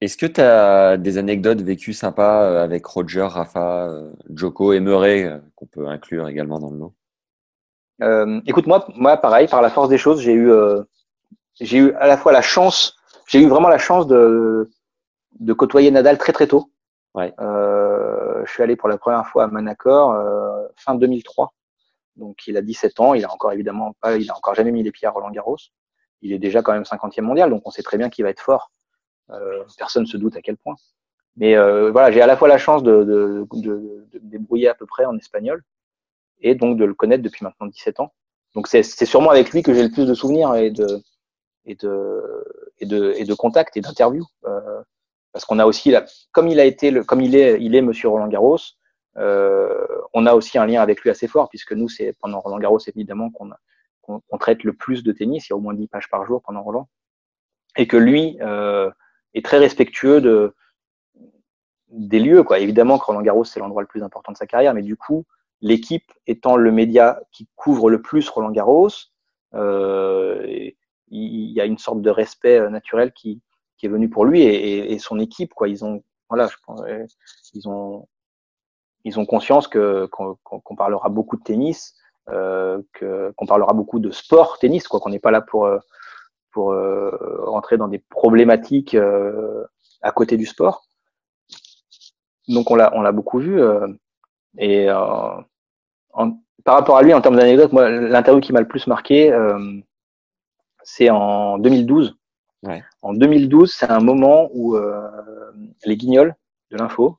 Est-ce que tu as des anecdotes vécues sympas euh, avec Roger, Rafa, euh, Joko et Murray euh, qu'on peut inclure également dans le lot? Euh, écoute, moi, moi, pareil, par la force des choses, j'ai eu, euh, j'ai eu à la fois la chance, j'ai eu vraiment la chance de, de côtoyer Nadal très très tôt. Ouais. Euh, je suis allé pour la première fois à Manacor fin 2003. Donc, il a 17 ans, il a encore évidemment pas, il a encore jamais mis les pieds à Roland Garros. Il est déjà quand même 50e mondial, donc on sait très bien qu'il va être fort. Euh, personne se doute à quel point. Mais euh, voilà, j'ai à la fois la chance de, de, de, de me débrouiller à peu près en espagnol et donc de le connaître depuis maintenant 17 ans. Donc c'est sûrement avec lui que j'ai le plus de souvenirs et de et de et de et de contacts et d'interviews euh, parce qu'on a aussi la, comme il a été le, comme il est il est Monsieur Roland Garros, euh, on a aussi un lien avec lui assez fort puisque nous c'est pendant Roland Garros évidemment qu'on qu'on traite le plus de tennis, il y a au moins 10 pages par jour pendant Roland et que lui euh, est très respectueux de des lieux quoi. Évidemment Roland Garros c'est l'endroit le plus important de sa carrière, mais du coup l'équipe étant le média qui couvre le plus Roland Garros, euh, il y a une sorte de respect euh, naturel qui, qui est venu pour lui et, et, et son équipe. Quoi. Ils ont, voilà, je pense, ils ont, ils ont conscience que qu'on qu'on parlera beaucoup de tennis, euh, qu'on parlera beaucoup de sport tennis, quoi. Qu'on n'est pas là pour euh, pour euh, rentrer dans des problématiques euh, à côté du sport. Donc on l'a on l'a beaucoup vu euh, et euh, en, par rapport à lui, en termes d'anecdotes, moi, l'interview qui m'a le plus marqué, euh, c'est en 2012. Ouais. En 2012, c'est un moment où euh, les guignols de l'info,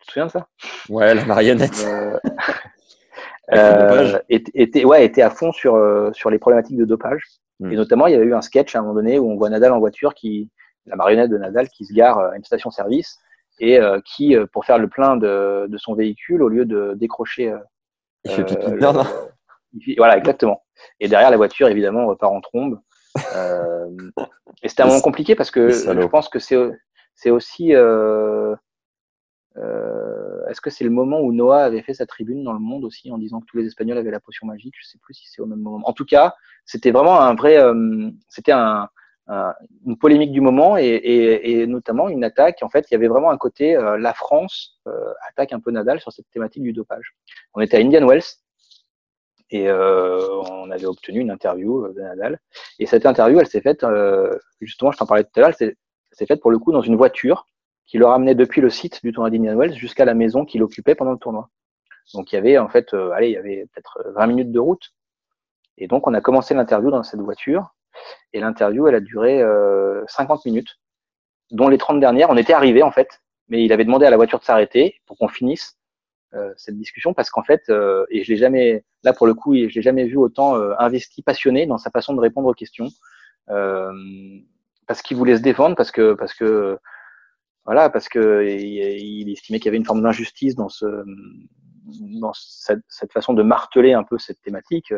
tu te souviens de ça? Ouais, la marionnette. euh, euh, étaient, étaient- ouais, étaient à fond sur, sur les problématiques de dopage. Hmm. Et notamment, il y avait eu un sketch à un moment donné où on voit Nadal en voiture, qui, la marionnette de Nadal, qui se gare à une station-service et euh, qui, euh, pour faire le plein de, de son véhicule, au lieu de décrocher euh, Il fait pipi euh, dedans, le- non il Voilà, exactement. Et derrière la voiture, évidemment, on repart en trombe. Euh, et c'était un moment compliqué parce que je pense que c'est c'est aussi. euh, euh, Est-ce que c'est le moment où Noah avait fait sa tribune dans le monde aussi en disant que tous les Espagnols avaient la potion magique? Je sais plus si c'est au même moment. En tout cas, c'était vraiment un vrai. euh, c'était un, un- une polémique du moment et, et, et notamment une attaque. En fait, il y avait vraiment un côté euh, la France euh, attaque un peu Nadal sur cette thématique du dopage. On était à Indian Wells et euh, on avait obtenu une interview de Nadal. Et cette interview, elle s'est faite, euh, justement, je t'en parlais tout à l'heure, elle s'est faite pour le coup dans une voiture qui le ramenait depuis le site du tournoi d'Indian Wells jusqu'à la maison qu'il occupait pendant le tournoi. Donc il y avait en fait, euh, allez, il y avait peut-être 20 minutes de route. Et donc on a commencé l'interview dans cette voiture. Et l'interview, elle a duré euh, 50 minutes, dont les 30 dernières, on était arrivé en fait, mais il avait demandé à la voiture de s'arrêter pour qu'on finisse euh, cette discussion parce qu'en fait, euh, et je l'ai jamais, là pour le coup, je l'ai jamais vu autant euh, investi, passionné dans sa façon de répondre aux questions, euh, parce qu'il voulait se défendre, parce que parce que voilà, parce que il, estimait qu'il y avait une forme d'injustice dans ce dans cette, cette façon de marteler un peu cette thématique.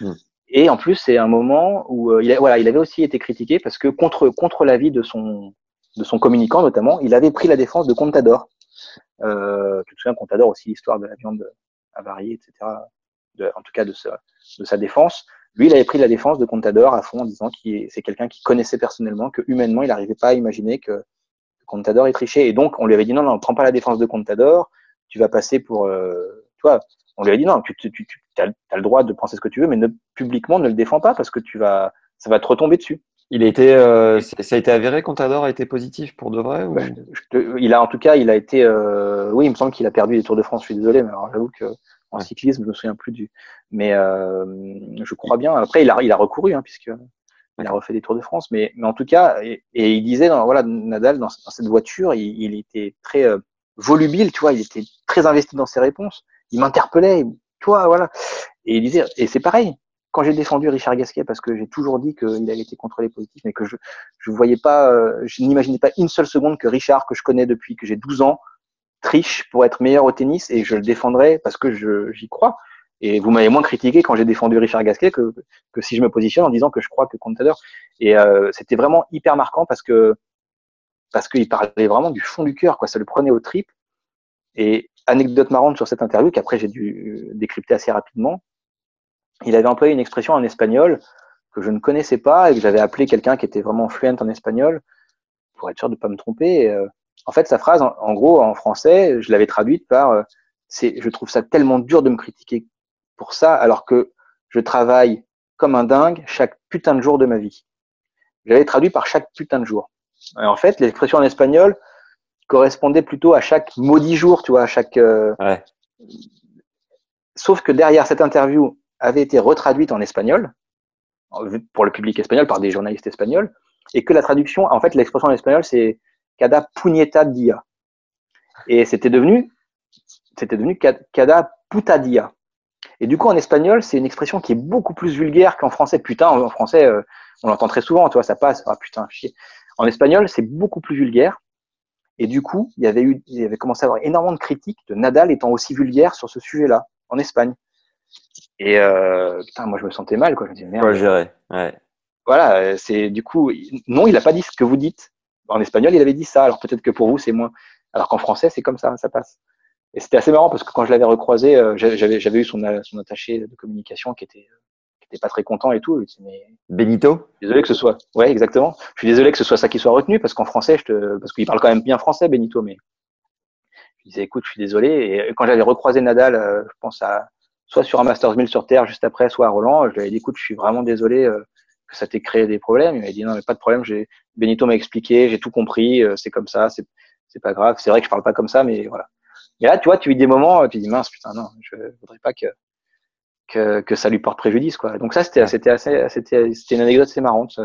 Mm. Et en plus, c'est un moment où euh, il, avait aussi été critiqué parce que contre l'avis de son de communicant notamment, il avait pris la défense de Contador. Euh, tu te souviens, Contador aussi l'histoire de la viande avariée, etc. En tout cas de sa, défense. Lui, il avait pris la défense de Contador à fond en disant que c'est quelqu'un qu'il connaissait personnellement, que humainement, il n'arrivait pas à imaginer que Contador est triché. Et donc, on lui avait dit non, non, prends pas la défense de Contador, tu vas passer pour, euh, tu vois, on lui a dit non, tu, tu, tu as, as, le droit de penser ce que tu veux, mais ne, publiquement ne le défends pas parce que tu vas, ça va te retomber dessus. Il a été, euh, ça a été avéré Contador a été positif pour de vrai ou... Bah, Il a en tout cas, il a été, euh, oui, il me semble qu'il a perdu les Tours de France. Je suis désolé, mais alors j'avoue que en cyclisme, je me souviens plus du, mais euh, je crois bien. Après, il a, il a recouru hein, puisque il a refait des Tours de France, mais, mais en tout cas, et, et il disait, dans, voilà, Nadal dans, dans cette voiture, il, il était très euh, volubile, tu vois, il était très investi dans ses réponses. Il m'interpellait, toi, voilà. Et il disait, et c'est pareil. quand j'ai défendu Richard Gasquet, parce que j'ai toujours dit qu'il avait été contrôlé positif, mais que je je voyais pas, euh, je n'imaginais pas une seule seconde que Richard, que je connais depuis que j'ai 12 ans, triche pour être meilleur au tennis et je le défendrai parce que j'y crois. Et vous m'avez moins critiqué quand j'ai défendu Richard Gasquet que, que si je me positionne en disant que je crois que Contador. Et euh, c'était vraiment hyper marquant parce que parce qu'il parlait vraiment du fond du cœur, quoi. Ça le prenait au trip. Et anecdote marrante sur cette interview qu'après j'ai dû décrypter assez rapidement. Il avait employé une expression en espagnol que je ne connaissais pas et que j'avais appelé quelqu'un qui était vraiment fluent en espagnol pour être sûr de ne pas me tromper. Euh, en fait, sa phrase, en, gros, en français, je l'avais traduite par euh, c'est, je trouve ça tellement dur de me critiquer pour ça, alors que je travaille comme un dingue chaque putain de jour de ma vie. J'avais traduit par chaque putain de jour. Et en fait, l'expression en espagnol correspondait plutôt à chaque maudit jour, tu vois, à chaque. Euh, ouais. Sauf que derrière cette interview avait été retraduite en espagnol pour le public espagnol par des journalistes espagnols, et que la traduction, en fait, l'expression en espagnol, c'est cada puñeta dia. Et c'était devenu, c'était devenu cada putadia. Et du coup, en espagnol, c'est une expression qui est beaucoup plus vulgaire qu'en français. Putain, en français, euh, on l'entend très souvent, tu vois, ça passe. Ah putain, chier. En espagnol, c'est beaucoup plus vulgaire. Et du coup, il y avait eu, il y avait commencé à avoir énormément de critiques de Nadal étant aussi vulgaire sur ce sujet-là, en Espagne. Et euh, putain, moi, je me sentais mal, quoi. Je me disais, merde. gérer. Ouais. Voilà, c'est du coup, non, il a pas dit ce que vous dites, en espagnol, il avait dit ça. Alors peut-être que pour vous, c'est moins. Alors qu'en français, c'est comme ça, ça passe. Et c'était assez marrant parce que quand je l'avais recroisé, euh, j'avais, j'avais eu son, son attaché de communication qui était, était pas très content et tout. mais Benito? Désolé que ce soit. Ouais, exactement. Je suis désolé que ce soit ça qui soit retenu parce qu'en français, je te... parce qu'il parle quand même bien français, Benito, mais je disais, écoute, je suis désolé. Et quand j'avais recroisé Nadal, euh, je pense à soit sur un Masters 1000 sur Terre juste après, soit à Roland, je lui avais dit, écoute, je suis vraiment désolé. Euh, que ça t'ait créé des problèmes. Il m'a dit non, mais pas de problème. J'ai Benito m'a expliqué, j'ai tout compris. Euh, c'est comme ça, c'est c'est pas grave. C'est vrai que je parle pas comme ça, mais voilà. Et là, tu vois, tu vis des moments, tu dis mince, putain, non, je voudrais pas que que, que ça lui porte préjudice, quoi. Donc ça, c'était c'était assez, c'était c'était une anecdote assez marrante.